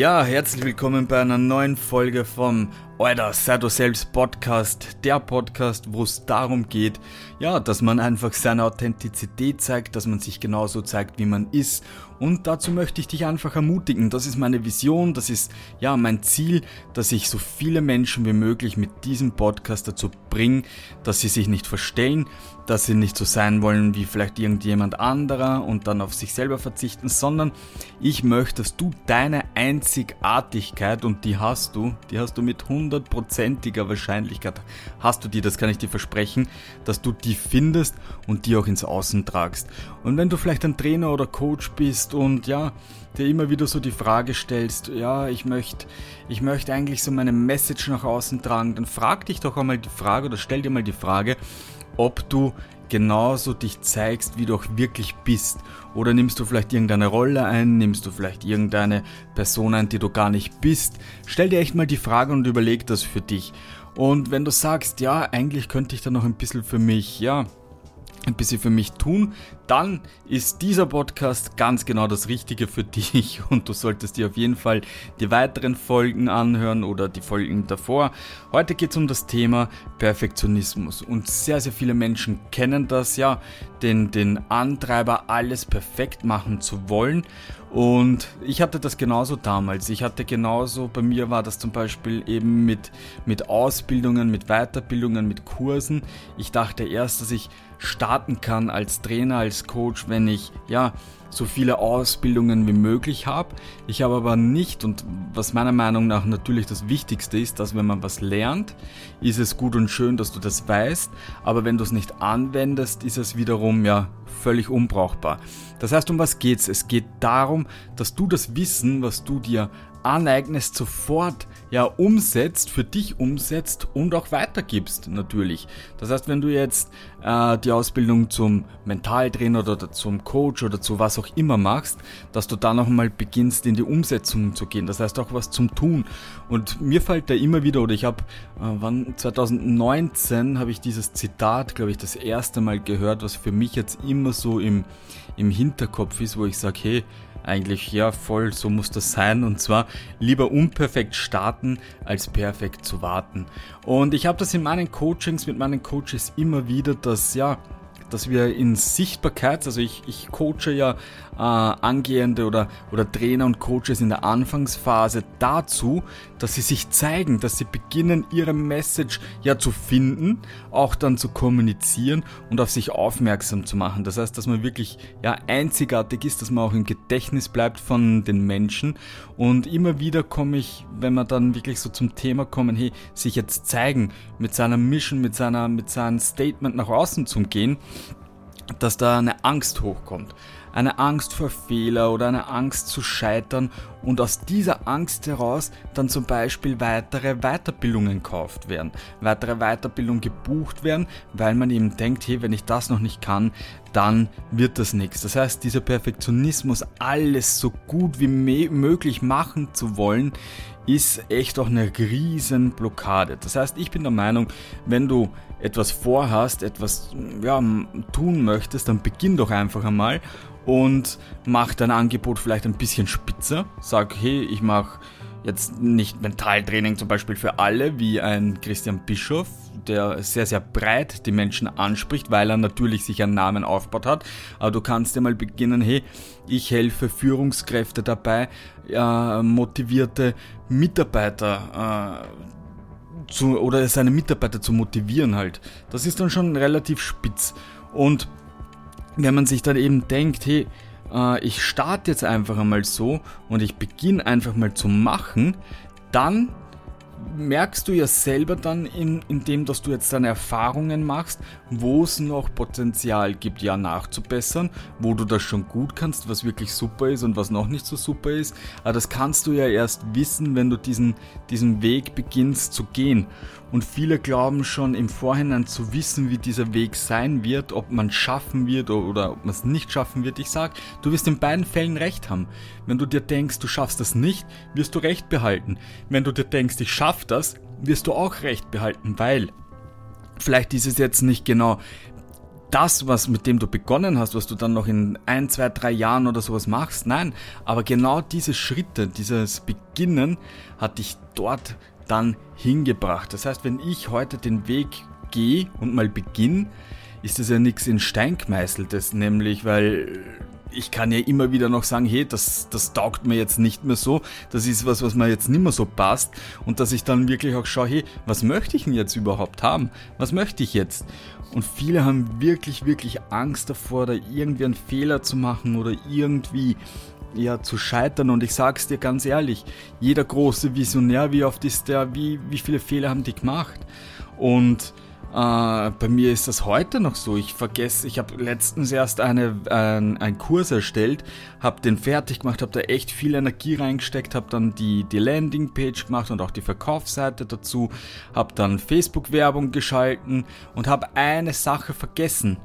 Ja, herzlich willkommen bei einer neuen Folge vom Alter, sei du selbst Podcast, der Podcast, wo es darum geht, ja, dass man einfach seine Authentizität zeigt, dass man sich genauso zeigt, wie man ist. Und dazu möchte ich dich einfach ermutigen. Das ist meine Vision, das ist ja mein Ziel, dass ich so viele Menschen wie möglich mit diesem Podcast dazu bringe, dass sie sich nicht verstellen, dass sie nicht so sein wollen wie vielleicht irgendjemand anderer und dann auf sich selber verzichten, sondern ich möchte, dass du deine Einzigartigkeit und die hast du, die hast du mit 100 hundertprozentiger Wahrscheinlichkeit hast du die, das kann ich dir versprechen, dass du die findest und die auch ins Außen tragst. Und wenn du vielleicht ein Trainer oder Coach bist und ja, dir immer wieder so die Frage stellst, ja, ich möchte, ich möchte eigentlich so meine Message nach außen tragen, dann frag dich doch einmal die Frage oder stell dir mal die Frage, ob du genauso dich zeigst, wie du auch wirklich bist. Oder nimmst du vielleicht irgendeine Rolle ein, nimmst du vielleicht irgendeine Person ein, die du gar nicht bist. Stell dir echt mal die Frage und überleg das für dich. Und wenn du sagst, ja, eigentlich könnte ich da noch ein bisschen für mich, ja, ein bisschen für mich tun, dann ist dieser Podcast ganz genau das Richtige für dich und du solltest dir auf jeden Fall die weiteren Folgen anhören oder die Folgen davor. Heute geht es um das Thema Perfektionismus und sehr, sehr viele Menschen kennen das ja, den, den Antreiber, alles perfekt machen zu wollen. Und ich hatte das genauso damals. Ich hatte genauso, bei mir war das zum Beispiel eben mit, mit Ausbildungen, mit Weiterbildungen, mit Kursen. Ich dachte erst, dass ich starten kann als Trainer, als Coach, wenn ich ja so viele Ausbildungen wie möglich habe. Ich habe aber nicht, und was meiner Meinung nach natürlich das Wichtigste ist, dass wenn man was lernt, ist es gut und schön, dass du das weißt, aber wenn du es nicht anwendest, ist es wiederum ja völlig unbrauchbar. Das heißt, um was geht's? Es geht darum, dass du das Wissen, was du dir aneignest, sofort ja umsetzt, für dich umsetzt und auch weitergibst natürlich. Das heißt, wenn du jetzt äh, die Ausbildung zum Mentaltrainer oder zum Coach oder zu was auch immer machst, dass du dann auch mal beginnst in die Umsetzung zu gehen. Das heißt auch was zum Tun. Und mir fällt da immer wieder, oder ich habe, äh, wann 2019 habe ich dieses Zitat, glaube ich, das erste Mal gehört, was für mich jetzt immer so im, im Hinterkopf ist, wo ich sage, hey, eigentlich ja voll, so muss das sein. Und zwar lieber unperfekt starten, als perfekt zu warten. Und ich habe das in meinen Coachings mit meinen Coaches immer wieder, dass ja, dass wir in Sichtbarkeit, also ich, ich coache ja äh, angehende oder, oder Trainer und Coaches in der Anfangsphase dazu, dass sie sich zeigen, dass sie beginnen, ihre Message ja zu finden, auch dann zu kommunizieren und auf sich aufmerksam zu machen. Das heißt, dass man wirklich ja einzigartig ist, dass man auch im Gedächtnis bleibt von den Menschen. Und immer wieder komme ich, wenn wir dann wirklich so zum Thema kommen, hey, sich jetzt zeigen, mit seiner Mission, mit seiner, mit seinem Statement nach außen zu gehen, dass da eine Angst hochkommt eine Angst vor Fehler oder eine Angst zu scheitern und aus dieser Angst heraus dann zum Beispiel weitere Weiterbildungen gekauft werden, weitere Weiterbildungen gebucht werden, weil man eben denkt, hey, wenn ich das noch nicht kann, dann wird das nichts. Das heißt, dieser Perfektionismus, alles so gut wie möglich machen zu wollen, ist echt auch eine riesen Blockade. Das heißt, ich bin der Meinung, wenn du etwas vorhast, etwas ja, tun möchtest, dann beginn doch einfach einmal und mach dein Angebot vielleicht ein bisschen spitzer. Sag, hey, ich mache jetzt nicht Mentaltraining zum Beispiel für alle, wie ein Christian Bischof, der sehr, sehr breit die Menschen anspricht, weil er natürlich sich einen Namen aufgebaut hat. Aber du kannst ja mal beginnen, hey, ich helfe Führungskräfte dabei, äh, motivierte Mitarbeiter äh, zu, oder seine Mitarbeiter zu motivieren halt. Das ist dann schon relativ spitz. Und wenn man sich dann eben denkt, hey, äh, ich starte jetzt einfach einmal so und ich beginne einfach mal zu machen, dann merkst du ja selber dann, in, indem dass du jetzt deine Erfahrungen machst, wo es noch Potenzial gibt, ja nachzubessern, wo du das schon gut kannst, was wirklich super ist und was noch nicht so super ist. Aber das kannst du ja erst wissen, wenn du diesen, diesen Weg beginnst zu gehen. Und viele glauben schon im Vorhinein zu wissen, wie dieser Weg sein wird, ob man schaffen wird oder ob man es nicht schaffen wird. Ich sag, du wirst in beiden Fällen recht haben. Wenn du dir denkst, du schaffst das nicht, wirst du recht behalten. Wenn du dir denkst, ich schaff das, wirst du auch recht behalten, weil vielleicht ist es jetzt nicht genau das, was mit dem du begonnen hast, was du dann noch in ein, zwei, drei Jahren oder sowas machst. Nein, aber genau diese Schritte, dieses Beginnen hat dich dort dann hingebracht. Das heißt, wenn ich heute den Weg gehe und mal beginne, ist das ja nichts in Stein gemeißeltes, nämlich weil ich kann ja immer wieder noch sagen, hey, das, das taugt mir jetzt nicht mehr so, das ist was, was mir jetzt nicht mehr so passt und dass ich dann wirklich auch schaue, hey, was möchte ich denn jetzt überhaupt haben? Was möchte ich jetzt? Und viele haben wirklich, wirklich Angst davor, da irgendwie einen Fehler zu machen oder irgendwie ja, zu scheitern. Und ich sag's dir ganz ehrlich, jeder große Visionär, wie oft ist der, wie, wie viele Fehler haben die gemacht? Und äh, bei mir ist das heute noch so. Ich vergesse, ich habe letztens erst eine, ein, einen Kurs erstellt, habe den fertig gemacht, habe da echt viel Energie reingesteckt, habe dann die, die Landingpage gemacht und auch die Verkaufsseite dazu, habe dann Facebook-Werbung geschalten und habe eine Sache vergessen.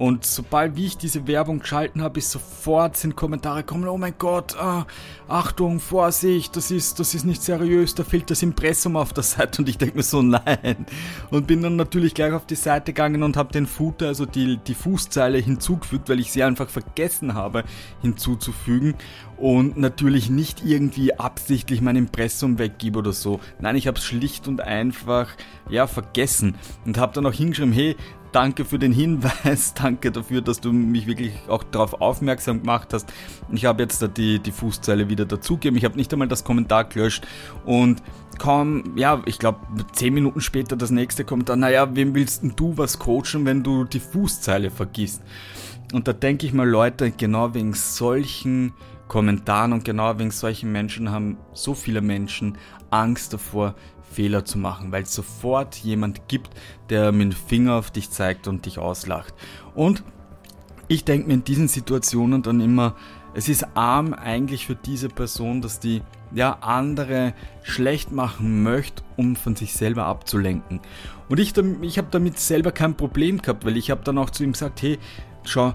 Und sobald wie ich diese Werbung geschalten habe, ist sofort sind Kommentare gekommen, oh mein Gott, ah, Achtung, Vorsicht, das ist, das ist nicht seriös, da fehlt das Impressum auf der Seite und ich denke mir so, nein. Und bin dann natürlich gleich auf die Seite gegangen und habe den Footer, also die, die Fußzeile hinzugefügt, weil ich sie einfach vergessen habe hinzuzufügen und natürlich nicht irgendwie absichtlich mein Impressum weggebe oder so. Nein, ich habe es schlicht und einfach ja vergessen und habe dann auch hingeschrieben, hey, danke für den Hinweis, danke dafür, dass du mich wirklich auch darauf aufmerksam gemacht hast. Ich habe jetzt die, die Fußzeile wieder dazugegeben. Ich habe nicht einmal das Kommentar gelöscht und kaum, ja, ich glaube, zehn Minuten später das nächste Kommentar, naja, wem willst denn du was coachen, wenn du die Fußzeile vergisst? Und da denke ich mal, Leute, genau wegen solchen Kommentaren und genau wegen solchen Menschen haben so viele Menschen Angst davor, Fehler zu machen, weil es sofort jemand gibt, der mit dem Finger auf dich zeigt und dich auslacht. Und ich denke mir in diesen Situationen dann immer, es ist arm eigentlich für diese Person, dass die ja andere schlecht machen möchte, um von sich selber abzulenken. Und ich, ich habe damit selber kein Problem gehabt, weil ich habe dann auch zu ihm gesagt, hey, schau,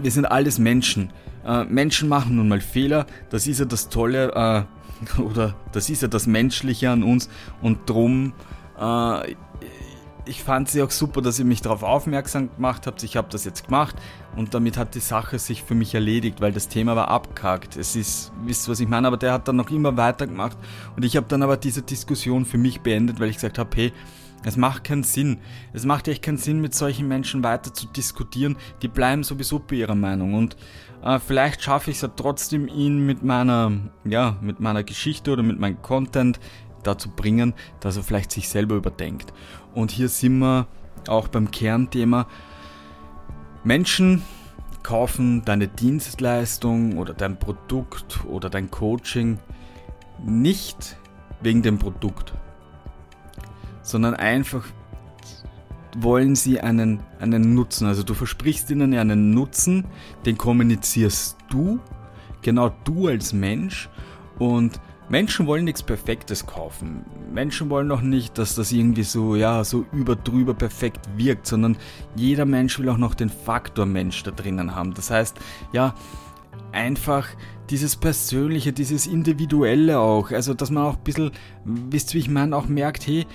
wir sind alles Menschen. Äh, Menschen machen nun mal Fehler, das ist ja das Tolle äh, oder das ist ja das Menschliche an uns und drum, äh, ich fand sie auch super, dass ihr mich darauf aufmerksam gemacht habt. Ich habe das jetzt gemacht und damit hat die Sache sich für mich erledigt, weil das Thema war abgehakt. Es ist, wisst ihr, was ich meine, aber der hat dann noch immer weitergemacht und ich habe dann aber diese Diskussion für mich beendet, weil ich gesagt habe, hey, es macht keinen Sinn. Es macht echt keinen Sinn, mit solchen Menschen weiter zu diskutieren. Die bleiben sowieso bei ihrer Meinung. Und äh, vielleicht schaffe ich es ja trotzdem, ihn mit meiner, ja, mit meiner Geschichte oder mit meinem Content dazu bringen, dass er vielleicht sich selber überdenkt. Und hier sind wir auch beim Kernthema. Menschen kaufen deine Dienstleistung oder dein Produkt oder dein Coaching nicht wegen dem Produkt, sondern einfach wollen sie einen, einen Nutzen. Also du versprichst ihnen einen Nutzen, den kommunizierst du, genau du als Mensch und Menschen wollen nichts Perfektes kaufen. Menschen wollen auch nicht, dass das irgendwie so, ja, so überdrüber perfekt wirkt, sondern jeder Mensch will auch noch den Faktor Mensch da drinnen haben. Das heißt, ja, einfach dieses Persönliche, dieses Individuelle auch. Also, dass man auch ein bisschen, wisst ihr, wie ich meine, auch merkt, hey,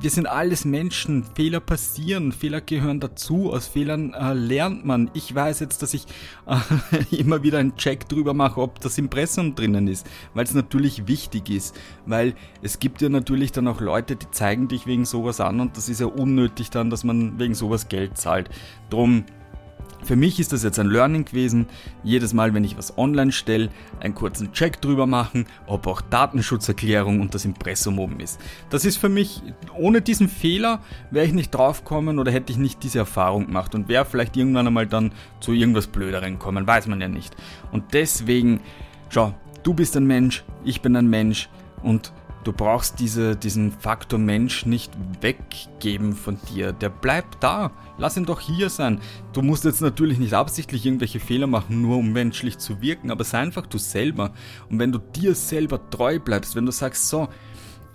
wir sind alles Menschen, Fehler passieren, Fehler gehören dazu, aus Fehlern äh, lernt man. Ich weiß jetzt, dass ich äh, immer wieder einen Check drüber mache, ob das Impressum drinnen ist, weil es natürlich wichtig ist, weil es gibt ja natürlich dann auch Leute, die zeigen dich wegen sowas an und das ist ja unnötig dann, dass man wegen sowas Geld zahlt. Drum für mich ist das jetzt ein Learning gewesen. Jedes Mal, wenn ich was online stelle, einen kurzen Check drüber machen, ob auch Datenschutzerklärung und das Impressum oben ist. Das ist für mich, ohne diesen Fehler wäre ich nicht draufgekommen oder hätte ich nicht diese Erfahrung gemacht und wäre vielleicht irgendwann einmal dann zu irgendwas Blöderen kommen, weiß man ja nicht. Und deswegen, schau, du bist ein Mensch, ich bin ein Mensch und Du brauchst diese, diesen Faktor Mensch nicht weggeben von dir. Der bleibt da. Lass ihn doch hier sein. Du musst jetzt natürlich nicht absichtlich irgendwelche Fehler machen, nur um menschlich zu wirken, aber sei einfach du selber. Und wenn du dir selber treu bleibst, wenn du sagst, so,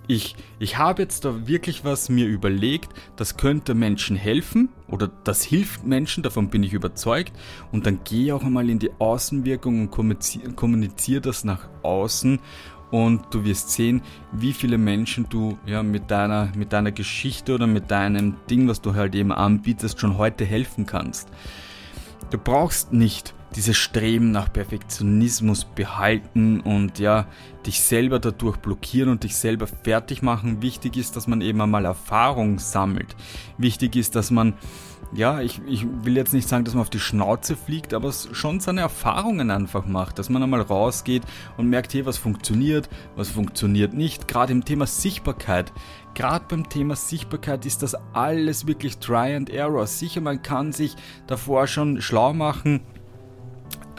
ich, ich habe jetzt da wirklich was mir überlegt, das könnte Menschen helfen oder das hilft Menschen, davon bin ich überzeugt. Und dann gehe auch einmal in die Außenwirkung und kommuniziere das nach außen und du wirst sehen, wie viele Menschen du ja mit deiner, mit deiner Geschichte oder mit deinem Ding, was du halt eben anbietest, schon heute helfen kannst. Du brauchst nicht dieses Streben nach Perfektionismus behalten und ja, dich selber dadurch blockieren und dich selber fertig machen. Wichtig ist, dass man eben einmal Erfahrung sammelt. Wichtig ist, dass man ja, ich, ich will jetzt nicht sagen, dass man auf die Schnauze fliegt, aber schon seine Erfahrungen einfach macht, dass man einmal rausgeht und merkt, hey, was funktioniert, was funktioniert nicht. Gerade im Thema Sichtbarkeit. Gerade beim Thema Sichtbarkeit ist das alles wirklich Try and Error. Sicher, man kann sich davor schon schlau machen,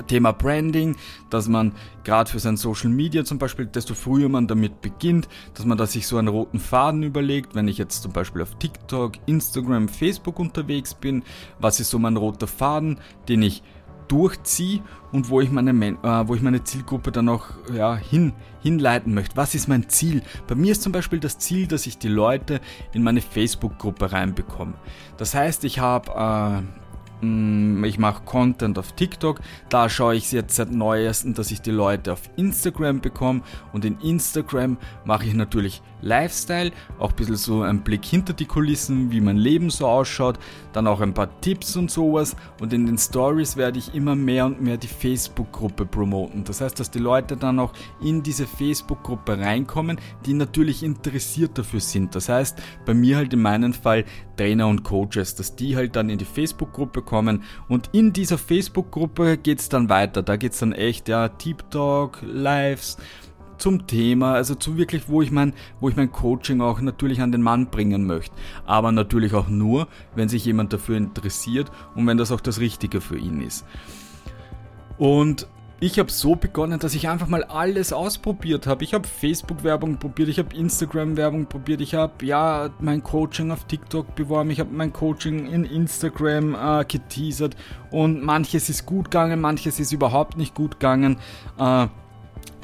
Thema Branding, dass man gerade für sein Social Media zum Beispiel, desto früher man damit beginnt, dass man da sich so einen roten Faden überlegt, wenn ich jetzt zum Beispiel auf TikTok, Instagram, Facebook unterwegs bin, was ist so mein roter Faden, den ich durchziehe und wo ich meine, äh, wo ich meine Zielgruppe dann auch ja, hin, hinleiten möchte. Was ist mein Ziel? Bei mir ist zum Beispiel das Ziel, dass ich die Leute in meine Facebook-Gruppe reinbekomme. Das heißt, ich habe äh, ich mache Content auf TikTok, da schaue ich jetzt seit neuestem, dass ich die Leute auf Instagram bekomme. Und in Instagram mache ich natürlich Lifestyle, auch ein bisschen so ein Blick hinter die Kulissen, wie mein Leben so ausschaut, dann auch ein paar Tipps und sowas. Und in den Stories werde ich immer mehr und mehr die Facebook-Gruppe promoten. Das heißt, dass die Leute dann auch in diese Facebook-Gruppe reinkommen, die natürlich interessiert dafür sind. Das heißt, bei mir halt in meinem Fall Trainer und Coaches, dass die halt dann in die Facebook-Gruppe kommen und in dieser Facebook-Gruppe geht es dann weiter. Da geht es dann echt, ja, Deep Talk, Lives, zum Thema, also zu wirklich, wo ich mein, wo ich mein Coaching auch natürlich an den Mann bringen möchte. Aber natürlich auch nur, wenn sich jemand dafür interessiert und wenn das auch das Richtige für ihn ist. Und ich habe so begonnen, dass ich einfach mal alles ausprobiert habe. Ich habe Facebook-Werbung probiert, ich habe Instagram-Werbung probiert, ich habe ja mein Coaching auf TikTok beworben, ich habe mein Coaching in Instagram äh, geteasert und manches ist gut gegangen, manches ist überhaupt nicht gut gegangen. Äh,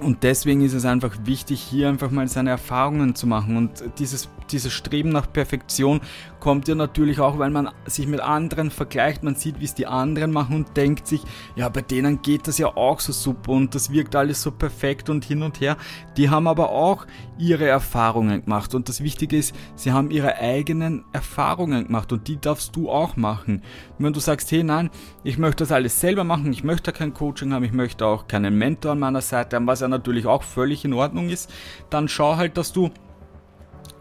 und deswegen ist es einfach wichtig, hier einfach mal seine Erfahrungen zu machen. Und dieses, dieses Streben nach Perfektion kommt ja natürlich auch, weil man sich mit anderen vergleicht. Man sieht, wie es die anderen machen und denkt sich, ja, bei denen geht das ja auch so super und das wirkt alles so perfekt und hin und her. Die haben aber auch ihre Erfahrungen gemacht. Und das Wichtige ist, sie haben ihre eigenen Erfahrungen gemacht und die darfst du auch machen. Wenn du sagst, hey, nein, ich möchte das alles selber machen, ich möchte kein Coaching haben, ich möchte auch keinen Mentor an meiner Seite haben, was ja natürlich auch völlig in Ordnung ist, dann schau halt, dass du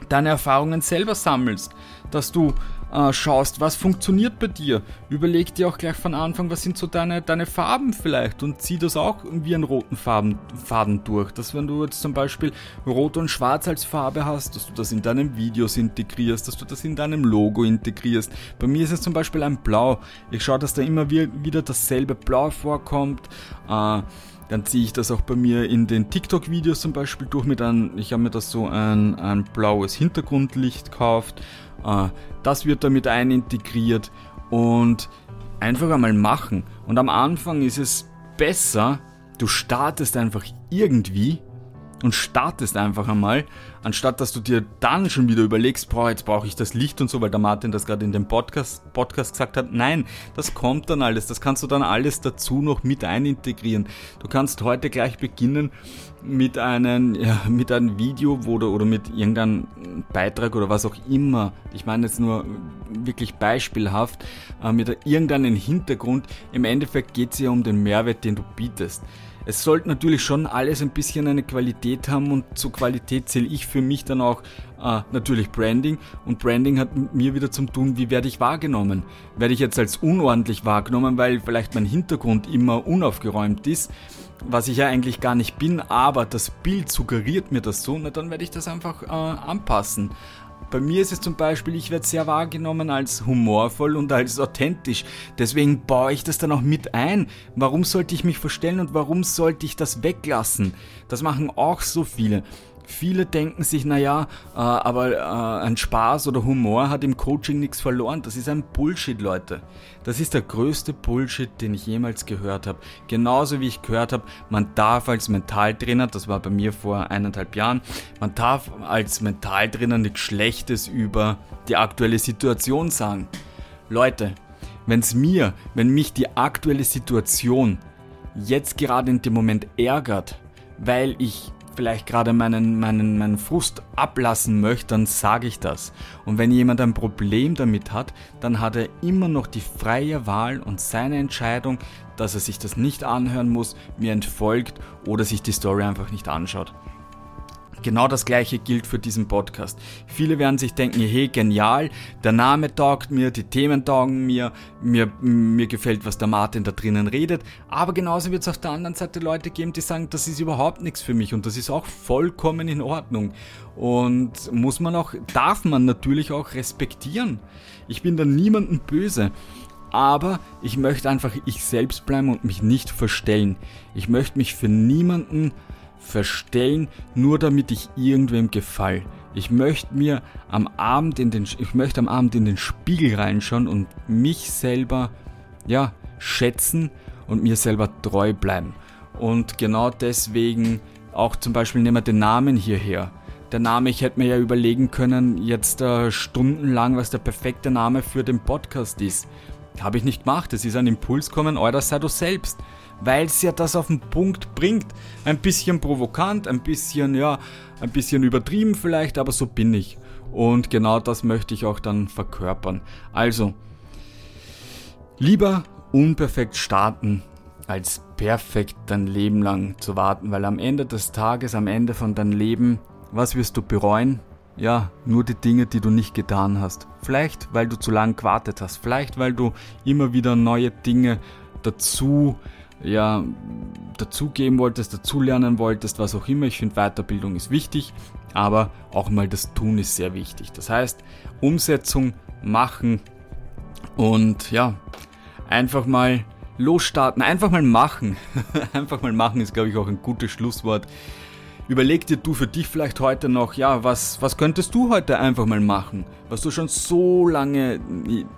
deine Erfahrungen selber sammelst, dass du äh, schaust, was funktioniert bei dir. Überleg dir auch gleich von Anfang, was sind so deine, deine Farben vielleicht und zieh das auch wie einen roten Farben, Faden durch. Dass wenn du jetzt zum Beispiel Rot und Schwarz als Farbe hast, dass du das in deinen Videos integrierst, dass du das in deinem Logo integrierst. Bei mir ist es zum Beispiel ein Blau. Ich schaue, dass da immer wieder dasselbe Blau vorkommt. Äh, dann ziehe ich das auch bei mir in den TikTok-Videos zum Beispiel durch mit einem, ich habe mir das so ein, ein blaues Hintergrundlicht gekauft. Äh, das wird damit einintegriert und einfach einmal machen. Und am Anfang ist es besser, du startest einfach irgendwie und startest einfach einmal, anstatt dass du dir dann schon wieder überlegst, boah, jetzt brauche ich das Licht und so, weil der Martin das gerade in dem Podcast, Podcast gesagt hat. Nein, das kommt dann alles, das kannst du dann alles dazu noch mit einintegrieren. Du kannst heute gleich beginnen mit einem, ja, mit einem Video wo du, oder mit irgendeinem Beitrag oder was auch immer. Ich meine jetzt nur wirklich beispielhaft, äh, mit irgendeinem Hintergrund. Im Endeffekt geht es ja um den Mehrwert, den du bietest. Es sollte natürlich schon alles ein bisschen eine Qualität haben und zur Qualität zähle ich für mich dann auch äh, natürlich Branding und Branding hat mit mir wieder zum tun, wie werde ich wahrgenommen? Werde ich jetzt als unordentlich wahrgenommen, weil vielleicht mein Hintergrund immer unaufgeräumt ist, was ich ja eigentlich gar nicht bin, aber das Bild suggeriert mir das so, na dann werde ich das einfach äh, anpassen. Bei mir ist es zum Beispiel, ich werde sehr wahrgenommen als humorvoll und als authentisch. Deswegen baue ich das dann auch mit ein. Warum sollte ich mich verstellen und warum sollte ich das weglassen? Das machen auch so viele. Viele denken sich, naja, äh, aber äh, ein Spaß oder Humor hat im Coaching nichts verloren. Das ist ein Bullshit, Leute. Das ist der größte Bullshit, den ich jemals gehört habe. Genauso wie ich gehört habe, man darf als Mentaltrainer, das war bei mir vor eineinhalb Jahren, man darf als Mentaltrainer nichts Schlechtes über die aktuelle Situation sagen. Leute, wenn es mir, wenn mich die aktuelle Situation jetzt gerade in dem Moment ärgert, weil ich vielleicht gerade meinen, meinen, meinen Frust ablassen möchte, dann sage ich das. Und wenn jemand ein Problem damit hat, dann hat er immer noch die freie Wahl und seine Entscheidung, dass er sich das nicht anhören muss, mir entfolgt oder sich die Story einfach nicht anschaut. Genau das gleiche gilt für diesen Podcast. Viele werden sich denken, hey, genial, der Name taugt mir, die Themen taugen mir, mir, mir gefällt, was der Martin da drinnen redet. Aber genauso wird es auf der anderen Seite Leute geben, die sagen, das ist überhaupt nichts für mich und das ist auch vollkommen in Ordnung. Und muss man auch, darf man natürlich auch respektieren. Ich bin da niemandem böse aber ich möchte einfach ich selbst bleiben und mich nicht verstellen. Ich möchte mich für niemanden verstellen, nur damit ich irgendwem gefall. Ich möchte mir am Abend in den, ich möchte am Abend in den Spiegel reinschauen und mich selber, ja, schätzen und mir selber treu bleiben. Und genau deswegen auch zum Beispiel nehmen wir den Namen hierher. Der Name, ich hätte mir ja überlegen können, jetzt äh, stundenlang, was der perfekte Name für den Podcast ist. Habe ich nicht gemacht. Es ist ein Impuls kommen, euer sei du selbst weil es ja das auf den Punkt bringt. Ein bisschen provokant, ein bisschen, ja, ein bisschen übertrieben vielleicht, aber so bin ich. Und genau das möchte ich auch dann verkörpern. Also, lieber unperfekt starten, als perfekt dein Leben lang zu warten, weil am Ende des Tages, am Ende von deinem Leben, was wirst du bereuen? Ja, nur die Dinge, die du nicht getan hast. Vielleicht, weil du zu lange gewartet hast. Vielleicht, weil du immer wieder neue Dinge dazu ja, dazugeben wolltest, dazulernen wolltest, was auch immer. Ich finde, Weiterbildung ist wichtig, aber auch mal das Tun ist sehr wichtig. Das heißt, Umsetzung machen und ja, einfach mal losstarten, einfach mal machen. einfach mal machen ist, glaube ich, auch ein gutes Schlusswort. Überleg dir du für dich vielleicht heute noch, ja, was, was könntest du heute einfach mal machen, was du schon so lange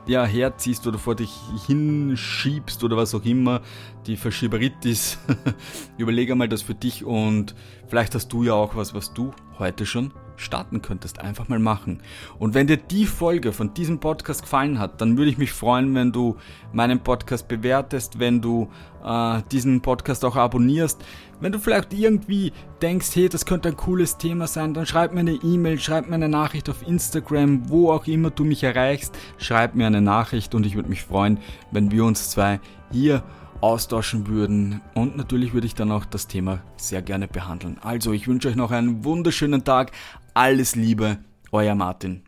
ja, herziehst oder vor dich hinschiebst oder was auch immer, die Verschieberitis. Überleg einmal das für dich und vielleicht hast du ja auch was, was du heute schon starten könntest. Einfach mal machen. Und wenn dir die Folge von diesem Podcast gefallen hat, dann würde ich mich freuen, wenn du meinen Podcast bewertest, wenn du äh, diesen Podcast auch abonnierst. Wenn du vielleicht irgendwie denkst, hey, das könnte ein cooles Thema sein, dann schreib mir eine E-Mail, schreib mir eine Nachricht auf Instagram, wo auch immer du mich erreichst, schreib mir eine Nachricht und ich würde mich freuen, wenn wir uns zwei hier austauschen würden. Und natürlich würde ich dann auch das Thema sehr gerne behandeln. Also, ich wünsche euch noch einen wunderschönen Tag. Alles Liebe, euer Martin.